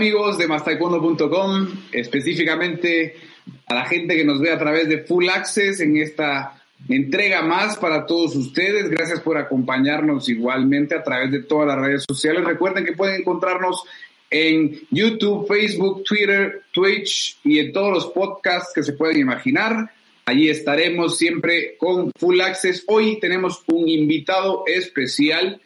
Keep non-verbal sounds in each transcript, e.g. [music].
Hola, ¿qué tal amigos de mastaekwondo.com? Específicamente a la gente que nos ve a través de Full Access en esta entrega más para todos ustedes. Gracias por acompañarnos igualmente a través de todas las redes sociales. Recuerden que pueden encontrarnos en YouTube, Facebook, Twitter, Twitch y en todos los podcasts que se pueden imaginar. Allí estaremos siempre con Full Access. Hoy tenemos un invitado especial.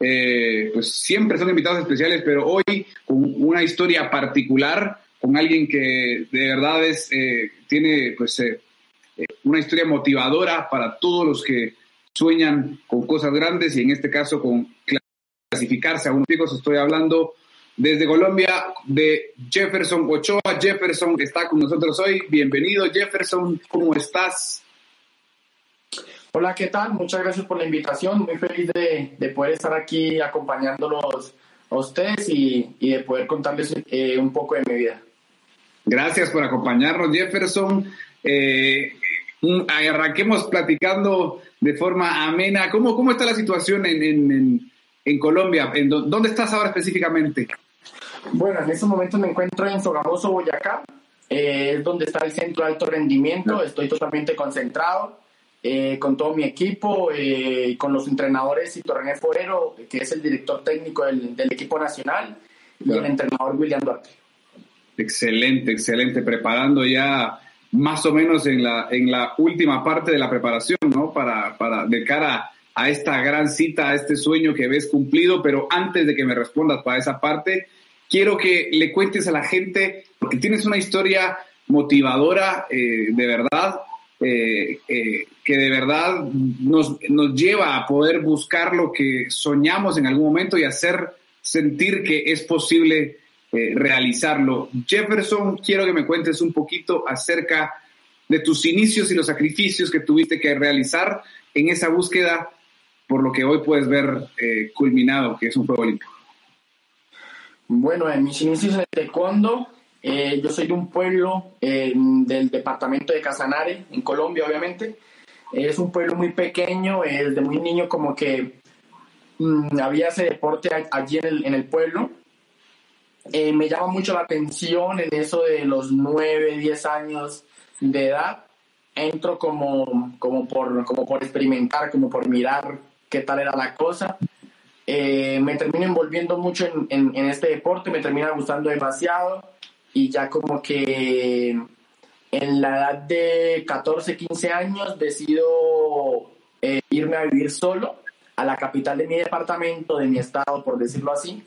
Eh, pues siempre son invitados especiales, pero hoy con una historia particular, con alguien que de verdad es, eh, tiene pues eh, una historia motivadora para todos los que sueñan con cosas grandes y en este caso con clasificarse a unos picos. Estoy hablando desde Colombia de Jefferson Ochoa. Jefferson está con nosotros hoy. Bienvenido Jefferson, ¿cómo estás? Hola, ¿qué tal? Muchas gracias por la invitación. Muy feliz de, poder estar aquí acompañándolos a ustedes y, de poder contarles eh, un poco de mi vida. Gracias por acompañarnos, Jefferson. Eh, arranquemos platicando de forma amena. ¿Cómo, cómo está la situación en, Colombia? ¿En ¿Dónde estás ahora específicamente? Bueno, en estos momentos me encuentro en Sogamoso, Boyacá. Eh, es donde está el centro de alto rendimiento. Estoy totalmente concentrado eh, con todo mi equipo, eh, con los entrenadores y Torrené Forero, que es el director técnico del, equipo nacional, y el entrenador William Duarte. Excelente, excelente. Preparando ya más o menos en la, en la última parte de la preparación, ¿no? Para, para, de cara a esta gran cita, a este sueño que ves cumplido, pero antes de que me respondas para esa parte, quiero que le cuentes a la gente, porque tienes una historia motivadora, eh, de verdad, eh, eh, que de verdad nos, nos lleva a poder buscar lo que soñamos en algún momento y hacer sentir que es posible realizarlo. Jefferson, quiero que me cuentes un poquito acerca de tus inicios y los sacrificios que tuviste que realizar en esa búsqueda por lo que hoy puedes ver culminado, que es un juego olímpico. Bueno, en mis inicios en taekwondo, eh, yo soy de un pueblo eh, del departamento de Casanare, en Colombia, obviamente. Es un pueblo muy pequeño, eh, desde muy niño como que mm, había ese deporte allí en el, en el pueblo. me llama mucho la atención en eso de los 9, 10 años de edad. Entro como, como, por, como por experimentar, como por mirar qué tal era la cosa. Eh, me termino envolviendo mucho en, en, este deporte, me termina gustando demasiado y ya como que en la edad de 14, 15 años decido eh, irme a vivir solo a la capital de mi departamento, de mi estado, por decirlo así,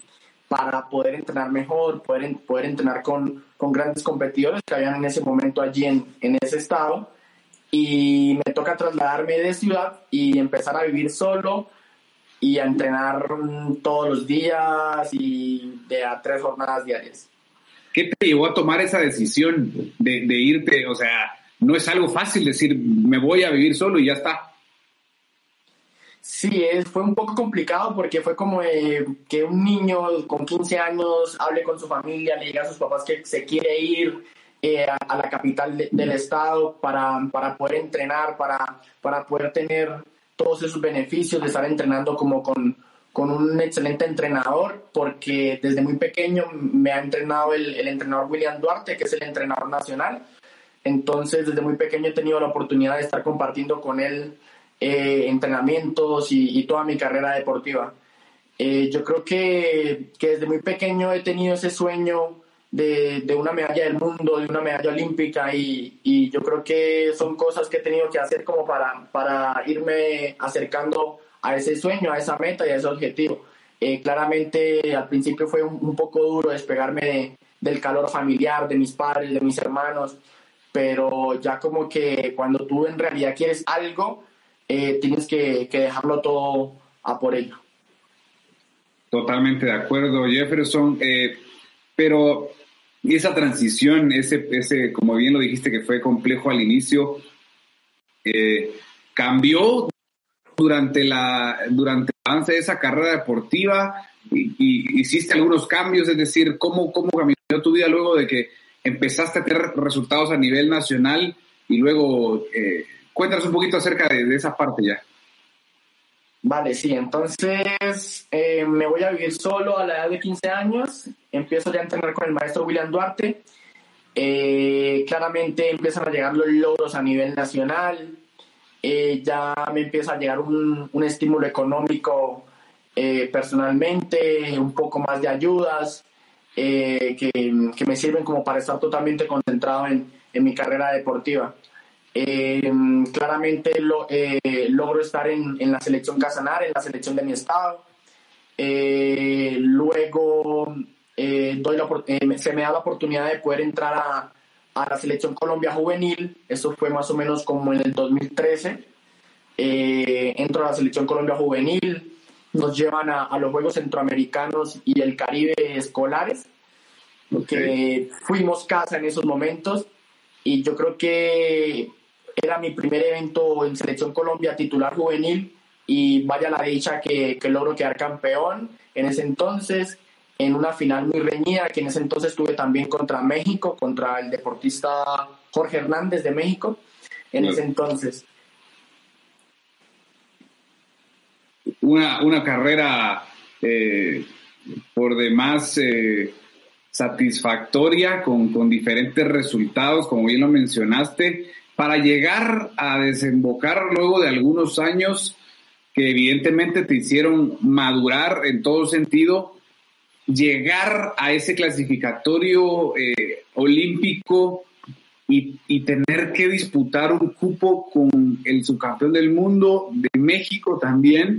para poder entrenar mejor, poder, poder entrenar con, con grandes competidores que habían en ese momento allí en, en ese estado. Y me toca trasladarme de ciudad y empezar a vivir solo, y a entrenar todos los días y de a tres jornadas diarias. ¿Qué te llevó a tomar esa decisión de, de, irte? O sea, no es algo fácil decir, me voy a vivir solo y ya está. Sí, fue un poco complicado porque fue como que un niño con 15 años hable con su familia, le diga a sus papás que se quiere ir eh, a, la capital del estado para, para poder entrenar, para, para poder tener todos esos beneficios de estar entrenando como con, con un excelente entrenador, porque desde muy pequeño me ha entrenado el, el, entrenador William Duarte, que es el entrenador nacional. Entonces, desde muy pequeño he tenido la oportunidad de estar compartiendo con él eh, entrenamientos y, y, toda mi carrera deportiva. Eh, yo creo que, que, desde muy pequeño he tenido ese sueño de, de, una medalla del mundo, de una medalla olímpica y, y, yo creo que son cosas que he tenido que hacer como para, para irme acercando a ese sueño, a esa meta y a ese objetivo. Eh, claramente al principio fue un, poco duro despegarme del calor familiar, de mis padres, de mis hermanos, pero ya como que cuando tú en realidad quieres algo, eh, tienes que, que dejarlo todo a por ello. Totalmente de acuerdo, Jefferson. Eh, pero esa transición, ese, ese, como bien lo dijiste, que fue complejo al inicio, eh, cambió durante la durante el avance de esa carrera deportiva y, hiciste algunos cambios, es decir, ¿cómo, cómo cambió tu vida luego de que empezaste a tener resultados a nivel nacional y luego eh, cuéntanos un poquito acerca de, esa parte ya. Vale, sí, entonces eh, me voy a vivir solo a la edad de 15 años empiezo ya a entrenar con el maestro William Duarte. Eh, claramente empiezan a llegar los logros a nivel nacional. Eh, ya me empieza a llegar un, un estímulo económico eh, personalmente, un poco más de ayudas que, que, me sirven como para estar totalmente concentrado en, en mi carrera deportiva. claramente lo, logro estar en, en, la selección Casanar, en la selección de mi estado. luego eh, doy eh, se me da la oportunidad de poder entrar a, a, la selección Colombia Juvenil, eso fue más o menos como en el 2013, eh, entro a la selección Colombia Juvenil, nos llevan a, a los Juegos Centroamericanos y el Caribe escolares, que fuimos casa en esos momentos y yo creo que era mi primer evento en selección Colombia titular juvenil y vaya la dicha que, que logro quedar campeón en ese entonces en una final muy reñida, que en ese entonces estuve también contra México, contra el deportista Jorge Hernández de México, en ese entonces. Una, una carrera eh, por demás eh, satisfactoria, con, con diferentes resultados, como bien lo mencionaste, para llegar a desembocar luego de algunos años que evidentemente te hicieron madurar en todo sentido llegar a ese clasificatorio eh, olímpico y, y, tener que disputar un cupo con el subcampeón del mundo de México también.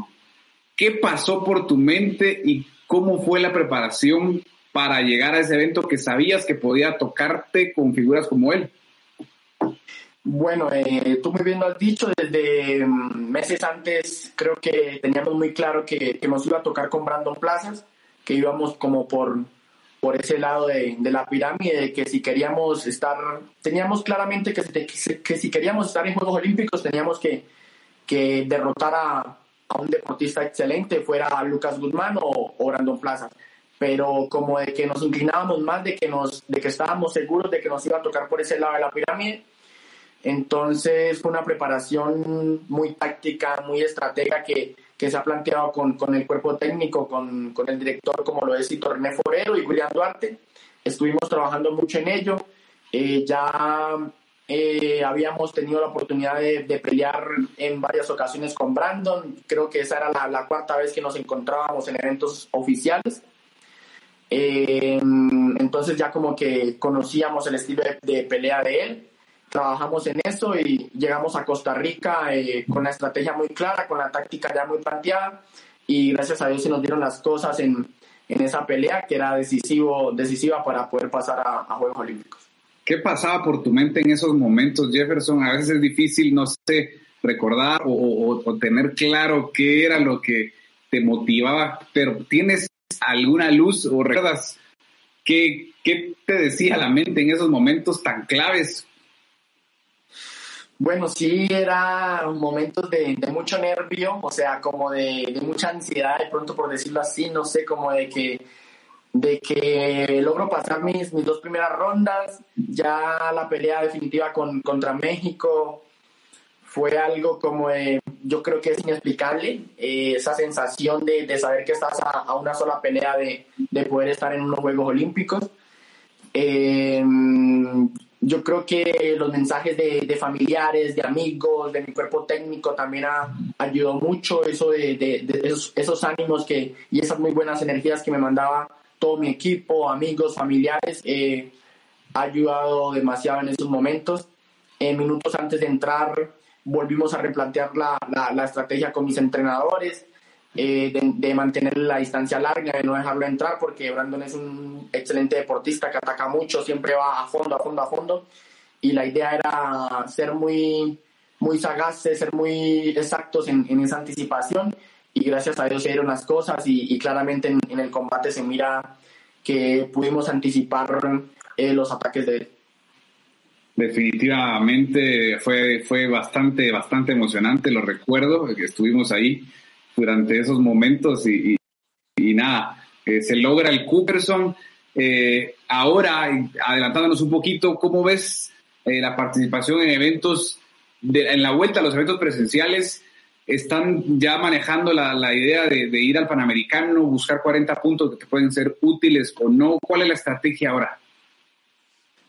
¿Qué pasó por tu mente y cómo fue la preparación para llegar a ese evento que sabías que podía tocarte con figuras como él? Bueno, eh, tú muy bien lo has dicho, desde mm, meses antes creo que teníamos muy claro que, que nos iba a tocar con Brandon Plazas que íbamos como por, por ese lado de, de, la pirámide, que si queríamos estar, teníamos claramente que, que, si queríamos estar en Juegos Olímpicos teníamos que, que derrotar a, a, un deportista excelente, fuera Lucas Guzmán o, o, Brandon Plaza. Pero como de que nos inclinábamos más, de que, nos, de que estábamos seguros de que nos iba a tocar por ese lado de la pirámide, entonces fue una preparación muy táctica, muy estratega que, que se ha planteado con, con el cuerpo técnico, con, con, el director como lo es Hito René Forero y William Duarte. Estuvimos trabajando mucho en ello. Eh, ya eh, habíamos tenido la oportunidad de, de, pelear en varias ocasiones con Brandon. Creo que esa era la, la cuarta vez que nos encontrábamos en eventos oficiales. Eh, entonces ya como que conocíamos el estilo de, de pelea de él trabajamos en eso y llegamos a Costa Rica eh, con la estrategia muy clara, con la táctica ya muy planteada y gracias a Dios se nos dieron las cosas en, en esa pelea que era decisivo, decisiva para poder pasar a, a, Juegos Olímpicos. ¿Qué pasaba por tu mente en esos momentos, Jefferson? A veces es difícil, no sé, recordar o, o, o tener claro qué era lo que te motivaba, pero ¿tienes alguna luz o recuerdas qué, qué te decía la mente en esos momentos tan claves bueno, sí, era momentos de, mucho nervio, o sea, como de, mucha ansiedad, de pronto por decirlo así, no sé, como de que, de que logro pasar mis, mis dos primeras rondas, ya la pelea definitiva con, contra México fue algo como, de, yo creo que es inexplicable, eh, esa sensación de, de, saber que estás a, a, una sola pelea de, de poder estar en unos Juegos Olímpicos. Eh, yo creo que los mensajes de, familiares, de amigos, de mi cuerpo técnico también ha ayudado mucho, eso de, esos, ánimos que, y esas muy buenas energías que me mandaba todo mi equipo, amigos, familiares, eh, ha ayudado demasiado en esos momentos. Eh, minutos antes de entrar volvimos a replantear la, la, la estrategia con mis entrenadores, eh, de, de, mantener la distancia larga, de no dejarlo entrar, porque Brandon es un excelente deportista que ataca mucho, siempre va a fondo, a fondo, a fondo. Y la idea era ser muy, muy sagaces, ser muy exactos en, en esa anticipación. Y gracias a Dios se dieron las cosas y, y claramente en, en, el combate se mira que pudimos anticipar eh, los ataques de él. Definitivamente fue, fue bastante, bastante emocionante, lo recuerdo, que estuvimos ahí durante esos momentos y, y, nada, eh, se logra el Cooperson. Eh, ahora, adelantándonos un poquito, ¿cómo ves eh, la participación en eventos, de, en la vuelta a los eventos presenciales? están ya manejando la, idea de, ir al Panamericano, buscar 40 puntos que te pueden ser útiles o no. ¿Cuál es la estrategia ahora?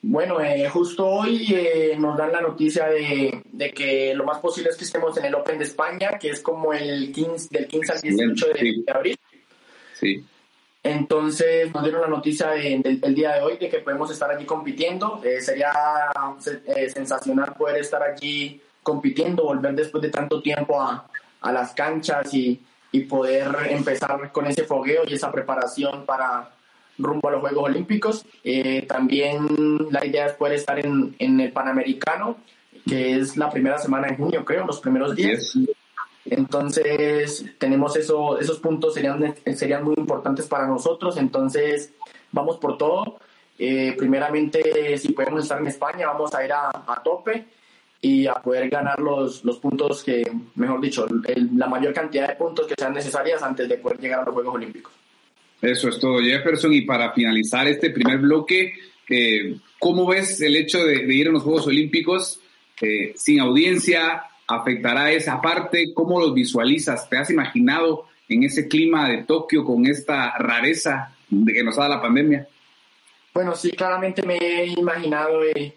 Bueno, eh, justo hoy eh, nos dan la noticia de, que lo más posible es que estemos en el Open de España, que es como el 15, del 15 al 18 de, abril. Sí. Entonces nos dieron la noticia del, día de hoy de que podemos estar allí compitiendo. Eh, sería sensacional poder estar allí compitiendo, volver después de tanto tiempo a, a las canchas y, y poder empezar con ese fogueo y esa preparación para rumbo a los Juegos Olímpicos. Eh, también la idea es poder estar en, en, el Panamericano, que es la primera semana de junio, creo, los primeros días. Entonces, tenemos eso, esos puntos serían, serían muy importantes para nosotros. Entonces, vamos por todo. Eh, primeramente, si podemos estar en España, vamos a ir a, a tope y a poder ganar los, los puntos que, mejor dicho, la mayor cantidad de puntos que sean necesarias antes de poder llegar a los Juegos Olímpicos. Eso es todo, Jefferson. Y para finalizar este primer bloque, eh, ¿cómo ves el hecho de, ir a los Juegos Olímpicos eh, sin audiencia? ¿Afectará esa parte? ¿Cómo los visualizas? ¿Te has imaginado en ese clima de Tokio con esta rareza de que nos da la pandemia? Bueno, sí, claramente me he imaginado eh,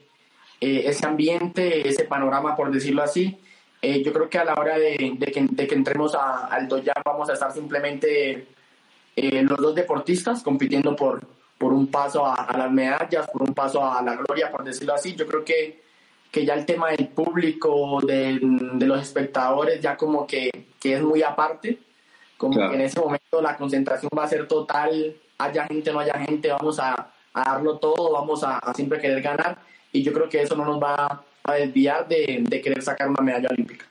ese ambiente, ese panorama, por decirlo así. yo creo que a la hora de, que, entremos al Doya vamos a estar simplemente eh, los dos deportistas compitiendo por, por un paso a, las medallas, por un paso a la gloria, por decirlo así. Yo creo que, que ya el tema del público, de, de los espectadores, ya como que, que, es muy aparte, como que en ese momento la concentración va a ser total, haya gente no haya gente, vamos a, a darlo todo, vamos a, a, siempre querer ganar y yo creo que eso no nos va a desviar de, de querer sacar una medalla olímpica.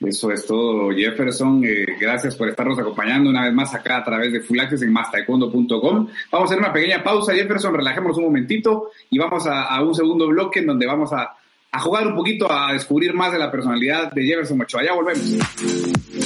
Eso es todo, Jefferson. Eh, gracias por estarnos acompañando una vez más acá a través de Full Access en mastaekwondo.com. Vamos a hacer una pequeña pausa, Jefferson, relajémonos un momentito y vamos a, un segundo bloque en donde vamos a, jugar un poquito a descubrir más de la personalidad de Jefferson Ochoa. Ya volvemos.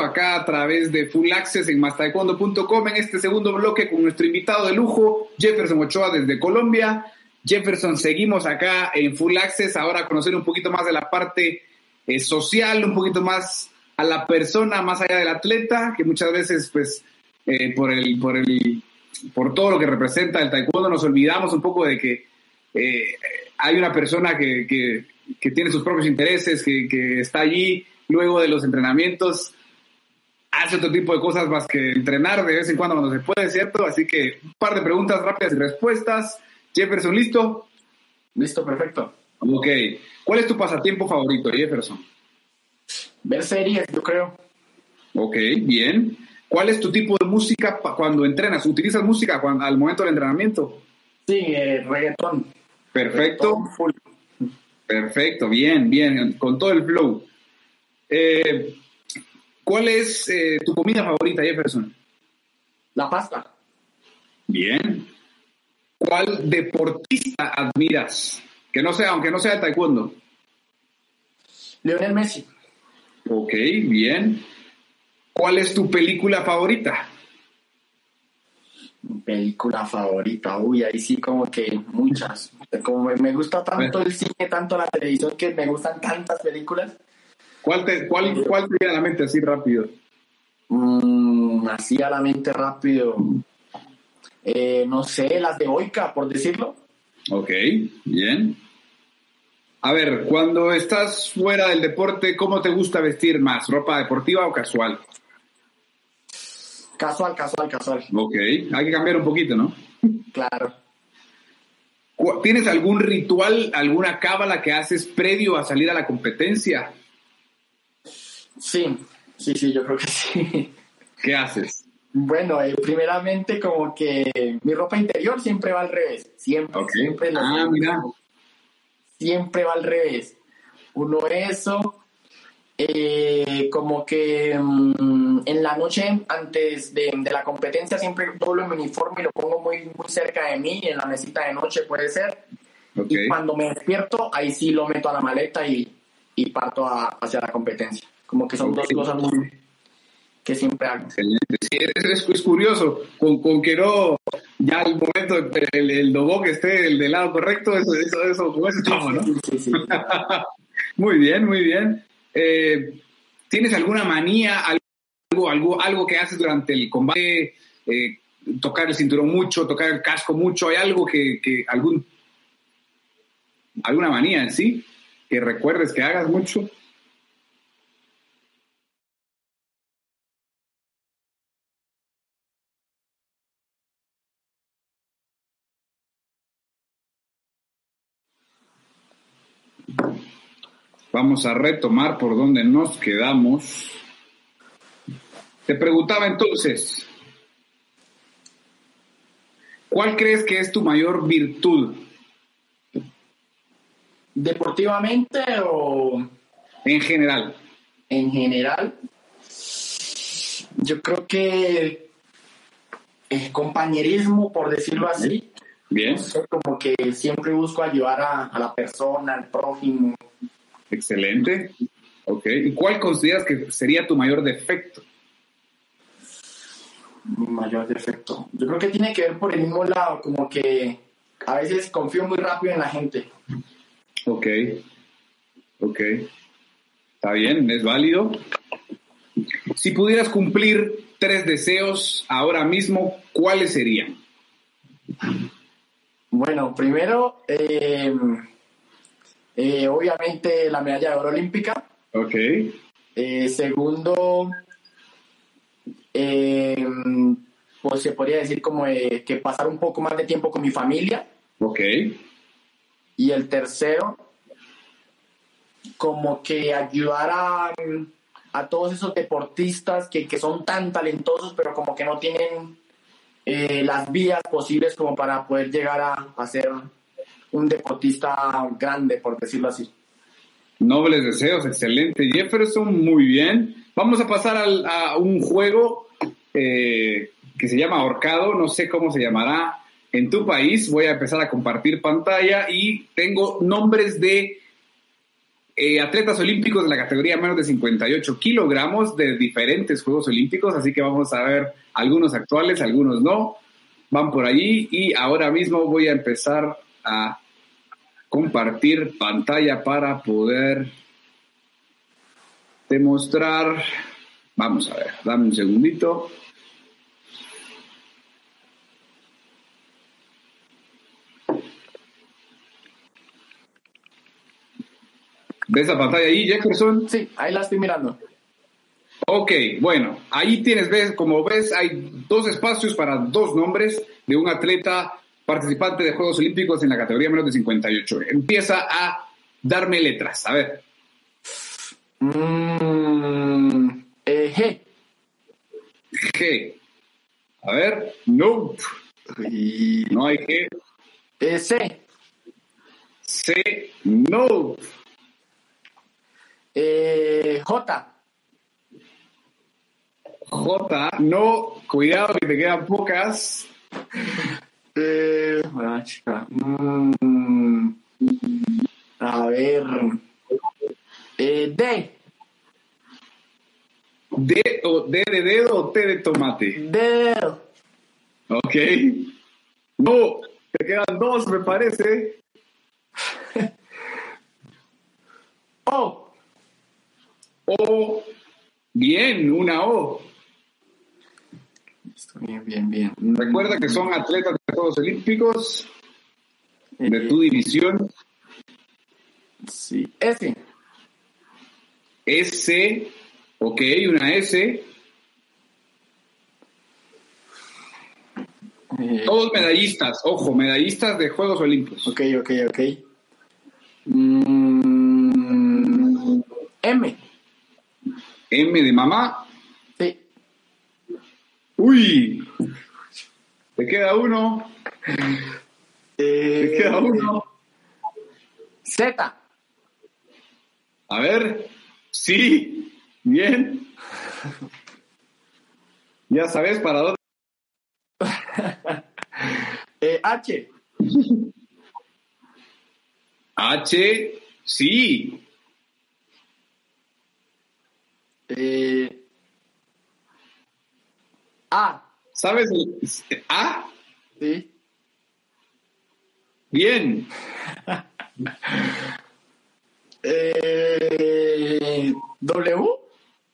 Acá a través de Full Access en mastaekwondo.com en este segundo bloque con nuestro invitado de lujo, Jefferson Ochoa desde Colombia. Jefferson, seguimos acá en Full Access, ahora a conocer un poquito más de la parte eh, social, un poquito más a la persona más allá del atleta, que muchas veces, pues, eh, por, el, por, el, por todo lo que representa el taekwondo, nos olvidamos un poco de que eh, hay una persona que, que, que, tiene sus propios intereses, que está allí luego de los entrenamientos hace otro tipo de cosas más que entrenar de vez en cuando cuando se puede, ¿cierto? Así que un par de preguntas rápidas y respuestas. Jefferson, ¿listo? Listo, perfecto. Ok. ¿Cuál es tu pasatiempo favorito, Jefferson? Ver series, yo creo. Ok, bien. ¿Cuál es tu tipo de música cuando entrenas? ¿Utilizas música cuando, al momento del entrenamiento? Sí, eh, reggaetón. Perfecto. Perfecto, bien, bien, con todo el flow. Eh, ¿Cuál es eh, tu comida favorita, Jefferson? La pasta. Bien. ¿Cuál deportista admiras? Que no sea, aunque no sea taekwondo. Lionel Messi. Ok, bien. ¿Cuál es tu película favorita? película favorita, uy, ahí sí como que muchas. Como me gusta tanto el cine, tanto la televisión, que me gustan tantas películas. ¿Cuál te, cuál, cuál te viene a la mente así rápido? Mm, así a la mente rápido. Eh, no sé, las de Oika, por decirlo. Ok, bien. A ver, cuando estás fuera del deporte, ¿cómo te gusta vestir más? ¿Ropa deportiva o casual? Casual, casual, casual. Ok, hay que cambiar un poquito, ¿no? Claro. ¿Tienes algún ritual, alguna cábala que haces previo a salir a la competencia? Sí, sí, sí, yo creo que sí. [laughs] ¿Qué haces? Bueno, eh, primeramente como que mi ropa interior siempre va al revés. Siempre, siempre. Ah, mira. Siempre va al revés. Uno eso, eh, como que mm, en la noche antes de, de la competencia siempre doblo mi uniforme y lo pongo muy, muy cerca de mí, en la mesita de noche puede ser. Y cuando me despierto, ahí sí lo meto a la maleta y, y parto a- hacia la competencia. Como que son dos cosas muy que siempre hago. Excelente. Sí, es, curioso, con, con que no, ya el momento, el, el logo que esté del, del lado correcto, eso, eso, eso, eso estamos, ¿no? Sí, sí, sí. [laughs] Muy bien, muy bien. Eh, ¿Tienes alguna manía, algo, algo, algo que haces durante el combate? Eh, tocar el cinturón mucho, tocar el casco mucho, ¿hay algo que, que algún, alguna manía en sí que recuerdes que hagas mucho? Vamos a retomar por donde nos quedamos. Te preguntaba entonces, ¿cuál crees que es tu mayor virtud Deportivamente o en general? en general, yo creo que el compañerismo, por decirlo así, Bien, no sé, como que siempre busco ayudar a, a la persona, al prójimo. Excelente. Ok, ¿y cuál consideras que sería tu mayor defecto? Mi mayor defecto. Yo creo que tiene que ver por el mismo lado, como que a veces confío muy rápido en la gente. Ok, ok. Está bien, es válido. Si pudieras cumplir tres deseos ahora mismo, ¿cuáles serían? Bueno, primero, eh, eh, obviamente la medalla de oro olímpica. Ok, Eh, segundo, eh, pues se podría decir como eh, que pasar un poco más de tiempo con mi familia. ok, Y el tercero, como que ayudar a, a todos esos deportistas que, que son tan talentosos, pero como que no tienen eh, las vías posibles como para poder llegar a, a ser un deportista grande, por decirlo así. Nobles deseos, excelente. Jefferson, muy bien. Vamos a pasar a un juego eh, que se llama Ahorcado, no sé cómo se llamará en tu país. Voy a empezar a compartir pantalla y tengo nombres de eh, atletas olímpicos de la categoría menos de 58 kilogramos de diferentes Juegos Olímpicos, así que vamos a ver algunos actuales, algunos no. Van por allí y ahora mismo voy a empezar a compartir pantalla para poder demostrar. Vamos a ver, dame un segundito. ¿Ves la pantalla ahí, Jefferson? Sí, ahí la estoy mirando. Ok, bueno, ahí tienes, ves, como ves, hay dos espacios para dos nombres de un atleta participante de Juegos Olímpicos en la categoría menos de 58. Empieza a darme letras, a ver. Mm, eh, G. G. A ver, no, no hay G. Eh, C. C, no. Eh, J. J, no. Cuidado que te quedan pocas. Eh, chica. Mm, a ver. Eh, D. D, o D de dedo o T de tomate. Dedo. Ok. No, te quedan dos, me parece. [laughs] O. O, bien, una O. Bien, bien, bien. Recuerda que son atletas de Juegos Olímpicos de Eh, tu división. Sí. S. S, ok, una S. Eh, Todos medallistas, ojo, medallistas de Juegos Olímpicos. ok, ok, ok. Mm, M. M de mamá. Sí. Uy, te queda uno, te Eh, queda uno. Z. A ver, sí, bien. Ya sabes para dónde. [laughs] Eh, H. H, sí. Eh, A. ¿Sabes? el- A, Sí. bien. [laughs] Eh, w.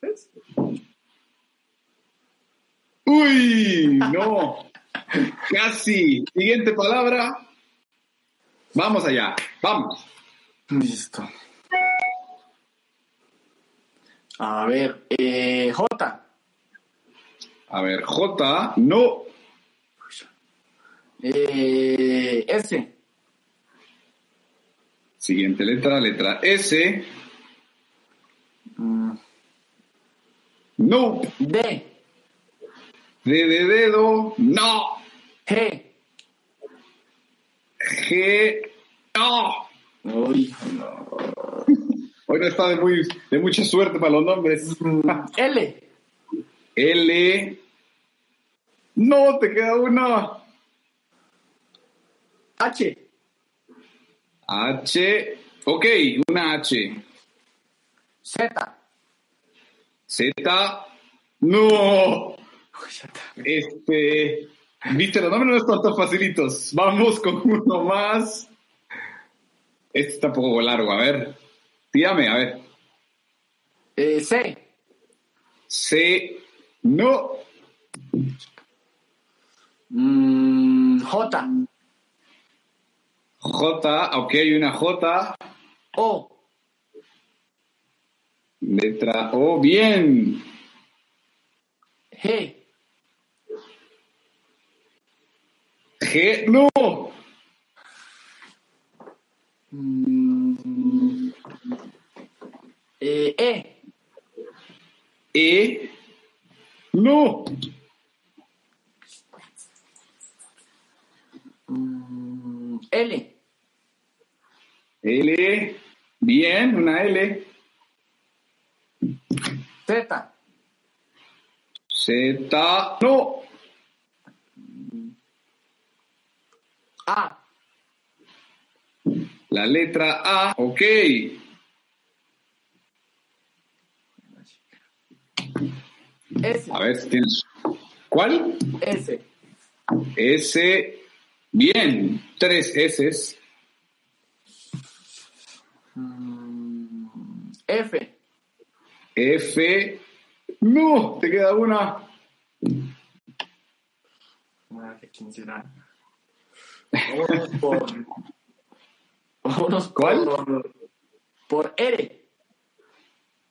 ¿Es? Uy, no. Casi. Siguiente palabra. Vamos allá, vamos. Listo. A ver, eh, J. A ver, J, no. Eh, S. Siguiente letra, letra S. Mm, No. D. D de dedo, no. G. G, no. Uy, no. [laughs] Hoy no está de, muy, de mucha suerte para los nombres. Mm, L. L, no, te queda uno. H. H, ok, una H. Z. Z, no. Este, viste, los nombres no están tan facilitos. Vamos con uno más. Este está un poco largo, a ver. Tírame, a ver. Eh, C. C, no. Mm, J. J, ok, una J. O. Letra O, bien. G. G, no. Mm, eh, E. E, no. Mm, L. L, bien, una L. Z. Z, no. A. La letra A, ok. S. A ver si tienes. ¿Cuál? S. S, bien. Tres S. Mm, F. F, no. Te queda una. Ah, ¿de quién será? Vámonos por. [laughs] Vámonos ¿Cuál? Por, por R.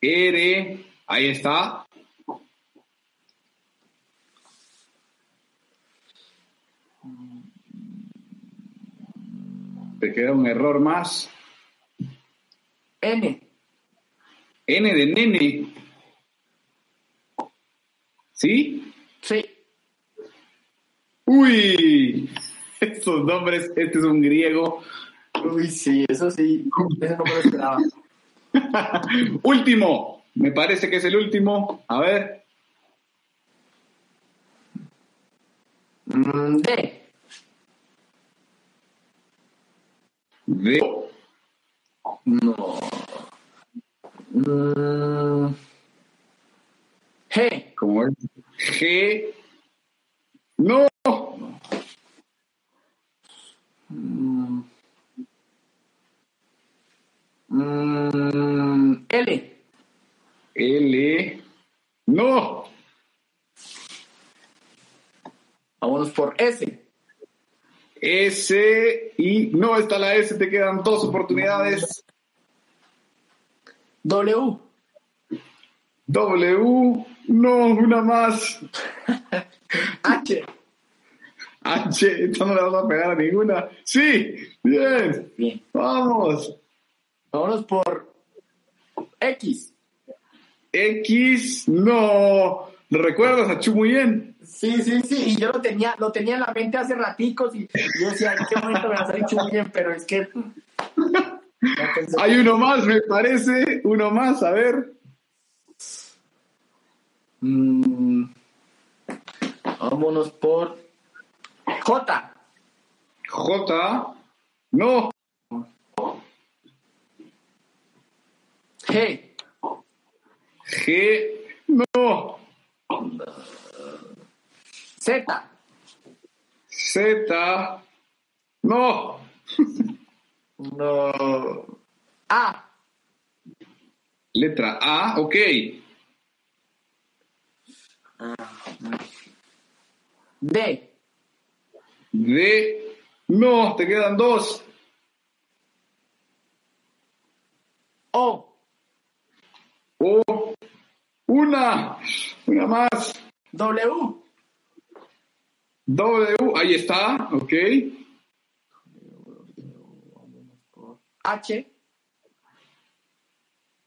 R, ahí está. Te queda un error más. N. N de nene. ¿Sí? Sí. Uy, [laughs] estos nombres, este es un griego. Uy, sí, eso sí. Eso no me lo esperaba. [laughs] último, me parece que es el último. A ver, Mm, D. de No. Mm, G. ¿cómo es? G. No, Mm, mm, L. L. No, S. S está la S, te quedan dos oportunidades. W. W, no, una más. [laughs] H. H, esta no le vas a pegar a ninguna. Sí, bien. Bien. Vamos. Vámonos por X. X, no. ¿Lo recuerdas a Chu muy bien? Sí, sí, sí. Y yo lo tenía, lo tenía en la mente hace raticos y yo decía, ¿en qué momento me va a salir bien? Pero es que. Hay uno más, me parece. Uno más, a ver. Mm, vámonos por J. J, no. G. G, no. Z. Z, no. No. A. Letra A, ok. D. D, no. Te quedan dos. O. O, una. Una más. W. W, ahí está, ok. H.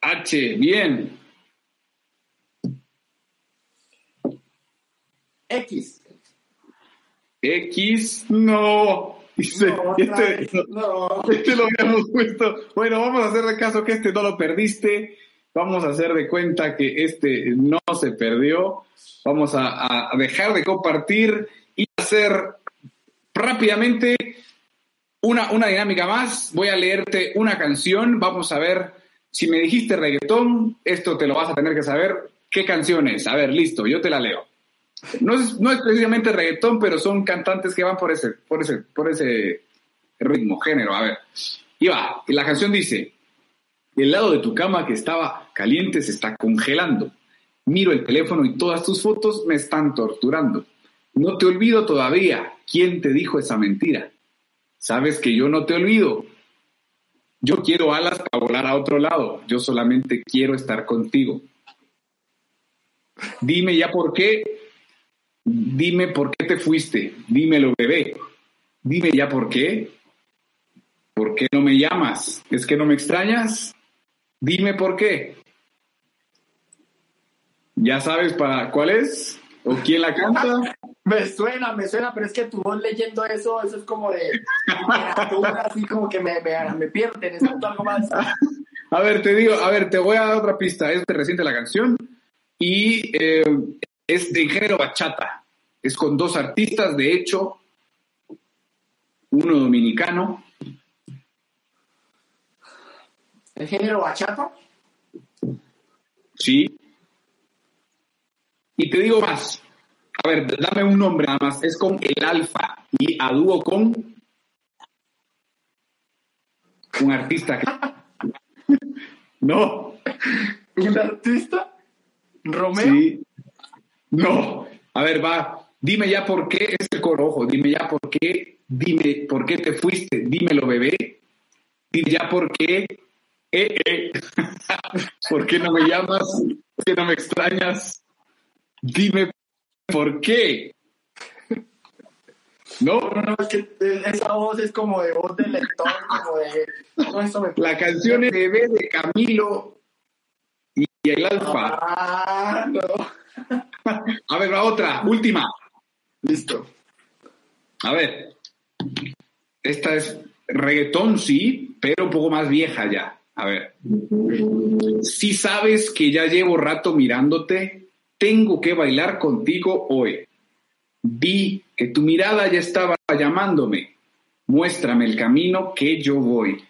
H, bien. X. X, no. Dice, No, este. No. este lo habíamos puesto. Bueno, vamos a hacer de caso que este no lo perdiste. Vamos a hacer de cuenta que este no se perdió. Vamos a, a dejar de compartir hacer rápidamente una, una dinámica más. Voy a leerte una canción. Vamos a ver si me dijiste reggaetón. Esto te lo vas a tener que saber. ¿Qué canción es? A ver, listo, yo te la leo. No es, no es precisamente reggaetón, pero son cantantes que van por ese, por ese, por ese ritmo, género. A ver, y va. La canción dice: El lado de tu cama que estaba caliente se está congelando. Miro el teléfono y todas tus fotos me están torturando. No te olvido todavía. ¿Quién te dijo esa mentira? Sabes que yo no te olvido. Yo quiero alas para volar a otro lado. Yo solamente quiero estar contigo. Dime ya por qué. Dime por qué te fuiste. Dímelo, bebé. Dime ya por qué. ¿Por qué no me llamas? ¿Es que no me extrañas? Dime por qué. ¿Ya sabes para cuál es? ¿O quién la canta? Me suena, me suena, pero es que tu voz leyendo eso, eso es como de literatura, así como que me, me, me pierde, necesito algo más. A ver, te digo, a ver, te voy a dar otra pista. Es de reciente la canción y eh, es de género bachata. Es con dos artistas, de hecho, uno dominicano. ¿El género bachata? Sí. Y te digo más. A ver, dame un nombre nada más. Es con el Alfa y a dúo con un artista que... [laughs] No. ¿Un artista? ¿Romeo? Sí. No. A ver, va. Dime ya por qué es el coro, ojo. Dime ya por qué. Dime por qué te fuiste. Dímelo, bebé. Dime ya por qué. Eh, eh. [laughs] ¿Por qué no me llamas? ¿Por qué no me extrañas? Dime por qué. ¿No? No, no, es que esa voz es como de voz de lector, como de... No, eso me... La canción es Bebé de Camilo y el Alfa. Ah, no. A ver, la otra, última. Listo. A ver. Esta es reggaetón, sí, pero un poco más vieja ya. A ver. Si sabes que ya llevo rato mirándote, tengo que bailar contigo hoy. Vi que tu mirada ya estaba llamándome. Muéstrame el camino que yo voy.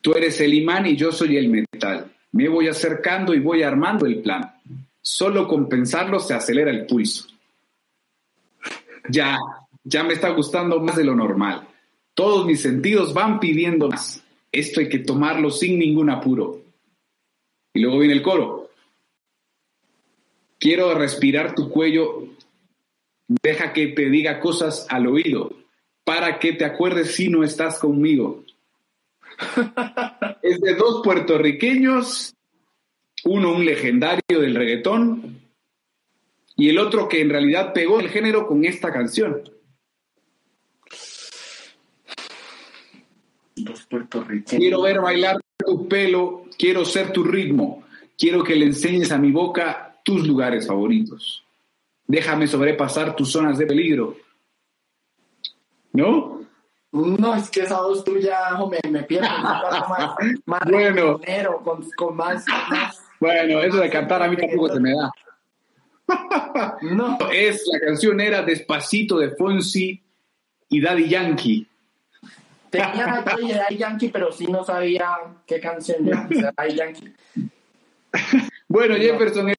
Tú eres el imán y yo soy el metal. Me voy acercando y voy armando el plan. Solo con pensarlo se acelera el pulso. Ya, ya me está gustando más de lo normal. Todos mis sentidos van pidiendo más. Esto hay que tomarlo sin ningún apuro. Y luego viene el coro. Quiero respirar tu cuello Deja que te diga cosas al oído para que te acuerdes si no estás conmigo. [laughs] es de dos puertorriqueños, uno un legendario del reggaetón y el otro que en realidad pegó el género con esta canción. Dos puertorriqueños. Quiero ver bailar tu pelo, quiero ser tu ritmo, quiero que le enseñes a mi boca tus lugares favoritos. Déjame sobrepasar tus zonas de peligro. ¿No? No, es que esa voz tuya, hombre, me pierdo. Más, más Bueno. dinero, con, con más, más- Bueno, eso de cantar a mí tampoco se me da. [laughs] No, Es la canción era Despacito de Fonsi y Daddy Yankee. tenía [laughs] de Daddy Yankee, pero sí no sabía qué canción era. Daddy Yankee. Bueno, No. Jefferson,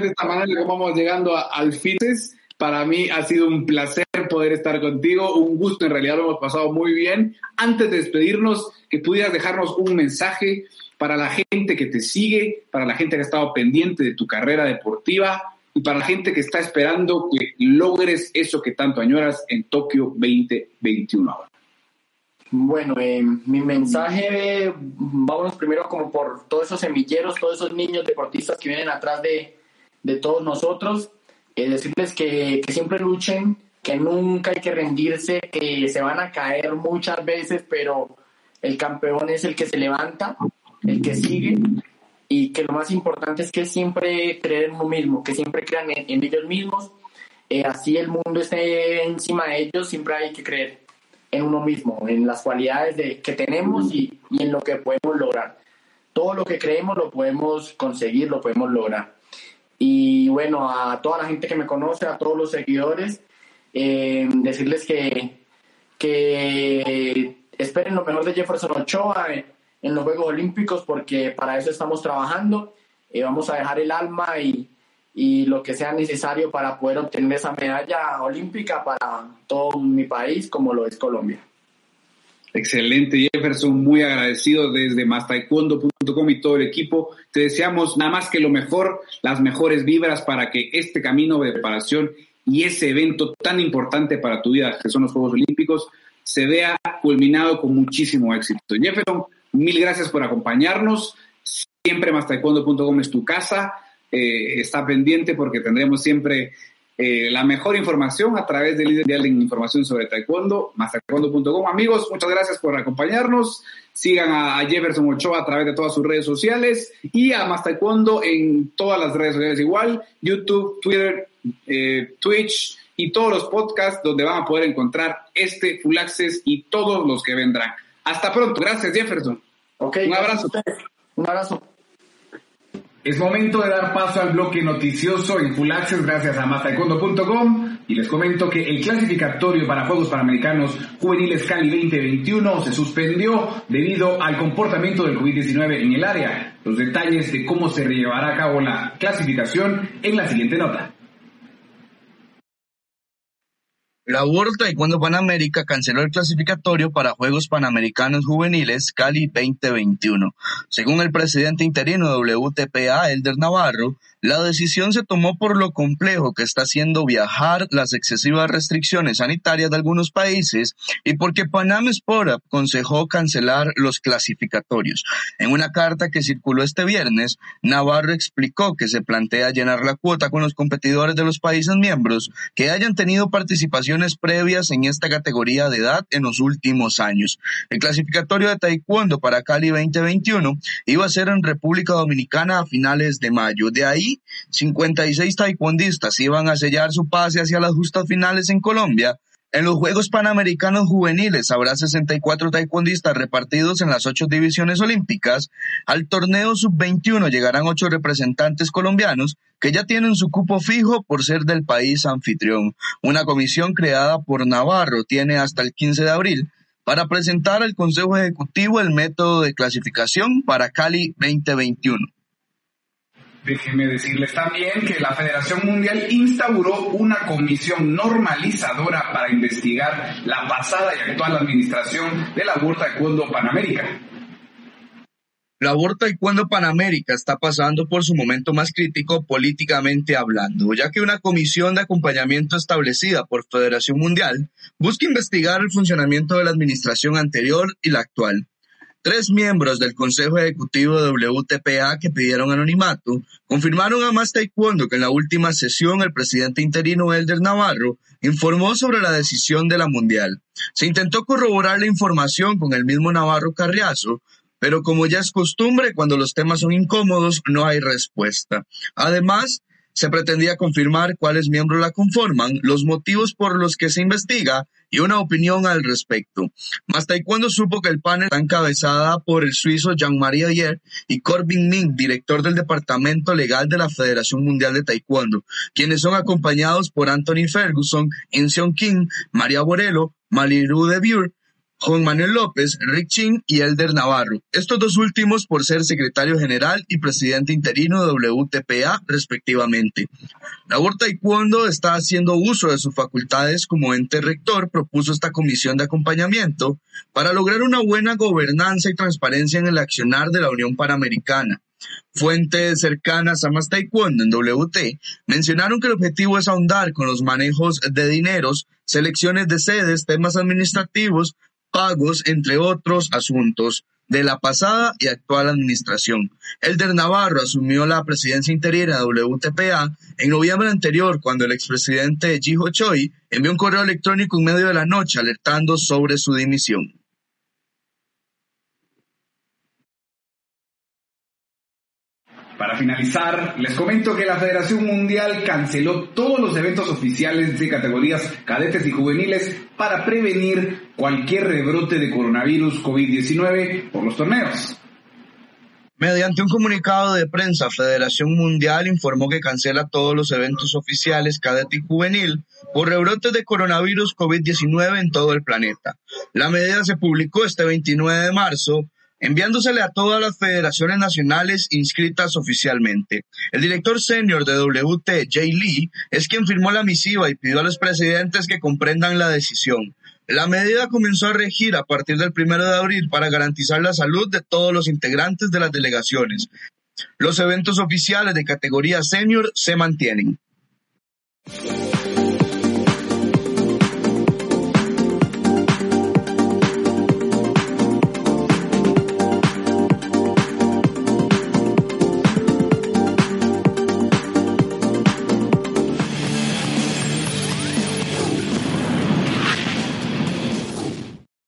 de esta manera vamos llegando al fin. Para mí ha sido un placer poder estar contigo, un gusto, en realidad lo hemos pasado muy bien. Antes de despedirnos, que pudieras dejarnos un mensaje para la gente que te sigue, para la gente que ha estado pendiente de tu carrera deportiva y para la gente que está esperando que logres eso que tanto añoras en Tokio 2021 ahora. Bueno, eh, mi mensaje, eh, vámonos primero como por todos esos semilleros, todos esos niños deportistas que vienen atrás de, de todos nosotros, eh, decirles que, siempre luchen, que nunca hay que rendirse, que se van a caer muchas veces, pero el campeón es el que se levanta, el que sigue, y que lo más importante es que siempre creer en uno mismo, que siempre crean en, ellos mismos, eh, así el mundo esté encima de ellos, siempre hay que creer en uno mismo, en las cualidades de, que tenemos y en lo que podemos lograr. Todo lo que creemos lo podemos conseguir, lo podemos lograr. Y bueno, a toda la gente que me conoce, a todos los seguidores, eh, decirles que, que esperen lo mejor de Jefferson Ochoa en, los Juegos Olímpicos porque para eso estamos trabajando. Eh, vamos a dejar el alma y, y lo que sea necesario para poder obtener esa medalla olímpica para todo mi país como lo es Colombia. Excelente, Jefferson, muy agradecido desde mastaekwondo.com y todo el equipo. Te deseamos nada más que lo mejor, las mejores vibras para que este camino de preparación y ese evento tan importante para tu vida, que son los Juegos Olímpicos, se vea culminado con muchísimo éxito. Jefferson, mil gracias por acompañarnos. Siempre mastaekwondo.com es tu casa. Eh, está pendiente porque tendremos siempre eh, la mejor información a través del líder de información sobre taekwondo, mastaekwondo.com. Amigos, muchas gracias por acompañarnos. Sigan a, a Jefferson Ochoa a través de todas sus redes sociales y a Mastaekwondo en todas las redes sociales igual, YouTube, Twitter, eh, Twitch y todos los podcasts donde van a poder encontrar este Full Access y todos los que vendrán. Hasta pronto. Gracias, Jefferson. Okay, Un abrazo. Un abrazo. Es momento de dar paso al bloque noticioso en Full Access gracias a mastaekwondo.com y les comento que el clasificatorio para Juegos Panamericanos Juveniles Cali 2021 se suspendió debido al comportamiento del COVID-19 en el área. Los detalles de cómo se llevará a cabo la clasificación en la siguiente nota. La World Taekwondo Panamérica canceló el clasificatorio para Juegos Panamericanos Juveniles Cali 2021. Según el presidente interino de WTPA, Elder Navarro, la decisión se tomó por lo complejo que está haciendo viajar, las excesivas restricciones sanitarias de algunos países y porque Panam Sport aconsejó cancelar los clasificatorios. En una carta que circuló este viernes, Navarro explicó que se plantea llenar la cuota con los competidores de los países miembros que hayan tenido participaciones previas en esta categoría de edad en los últimos años. El clasificatorio de Taekwondo para Cali 2021 iba a ser en República Dominicana a finales de mayo. De ahí 56 taekwondistas iban a sellar su pase hacia las justas finales en Colombia. En los Juegos Panamericanos Juveniles habrá 64 taekwondistas repartidos en las ocho divisiones olímpicas. Al torneo sub-21 llegarán ocho representantes colombianos que ya tienen su cupo fijo por ser del país anfitrión. Una comisión creada por Navarro tiene hasta el 15 de abril para presentar al Consejo Ejecutivo el método de clasificación para Cali 2021. Déjenme decirles también que la Federación Mundial instauró una comisión normalizadora para investigar la pasada y actual administración de la World Taekwondo Panamérica. La World Taekwondo Panamérica está pasando por su momento más crítico políticamente hablando, ya que una comisión de acompañamiento establecida por Federación Mundial busca investigar el funcionamiento de la administración anterior y la actual. Tres miembros del Consejo Ejecutivo de WTPA que pidieron anonimato confirmaron a Más Taekwondo que en la última sesión el presidente interino Elder Navarro informó sobre la decisión de la Mundial. Se intentó corroborar la información con el mismo Navarro Carriazo, pero como ya es costumbre, cuando los temas son incómodos, no hay respuesta. Además, se pretendía confirmar cuáles miembros la conforman, los motivos por los que se investiga y una opinión al respecto. Más Taekwondo supo que el panel está encabezada por el suizo Jean-Marie Ayer y Corbin Ning, director del Departamento Legal de la Federación Mundial de Taekwondo, quienes son acompañados por Anthony Ferguson, Inseon King, María Borello, Maliru de Bure, Juan Manuel López, Rick Chin y Elder Navarro, estos dos últimos por ser secretario general y presidente interino de WTPA respectivamente. La Taekwondo está haciendo uso de sus facultades como ente rector, propuso esta comisión de acompañamiento para lograr una buena gobernanza y transparencia en el accionar de la Unión Panamericana. Fuentes cercanas a Más Taekwondo en WT mencionaron que el objetivo es ahondar con los manejos de dineros, selecciones de sedes, temas administrativos, pagos, entre otros asuntos, de la pasada y actual administración. Elder Navarro asumió la presidencia interina de WTPA en noviembre anterior cuando el expresidente Jiho Choi envió un correo electrónico en medio de la noche alertando sobre su dimisión. Para finalizar, les comento que la Federación Mundial canceló todos los eventos oficiales de categorías cadetes y juveniles para prevenir cualquier rebrote de coronavirus COVID-19 por los torneos. Mediante un comunicado de prensa, Federación Mundial informó que cancela todos los eventos oficiales cadete y juvenil por rebrotes de coronavirus COVID-19 en todo el planeta. La medida se publicó este 29 de marzo enviándosele a todas las federaciones nacionales inscritas oficialmente. El director senior de WT, Jay Lee, es quien firmó la misiva y pidió a los presidentes que comprendan la decisión. La medida comenzó a regir a partir del primero de abril para garantizar la salud de todos los integrantes de las delegaciones. Los eventos oficiales de categoría senior se mantienen.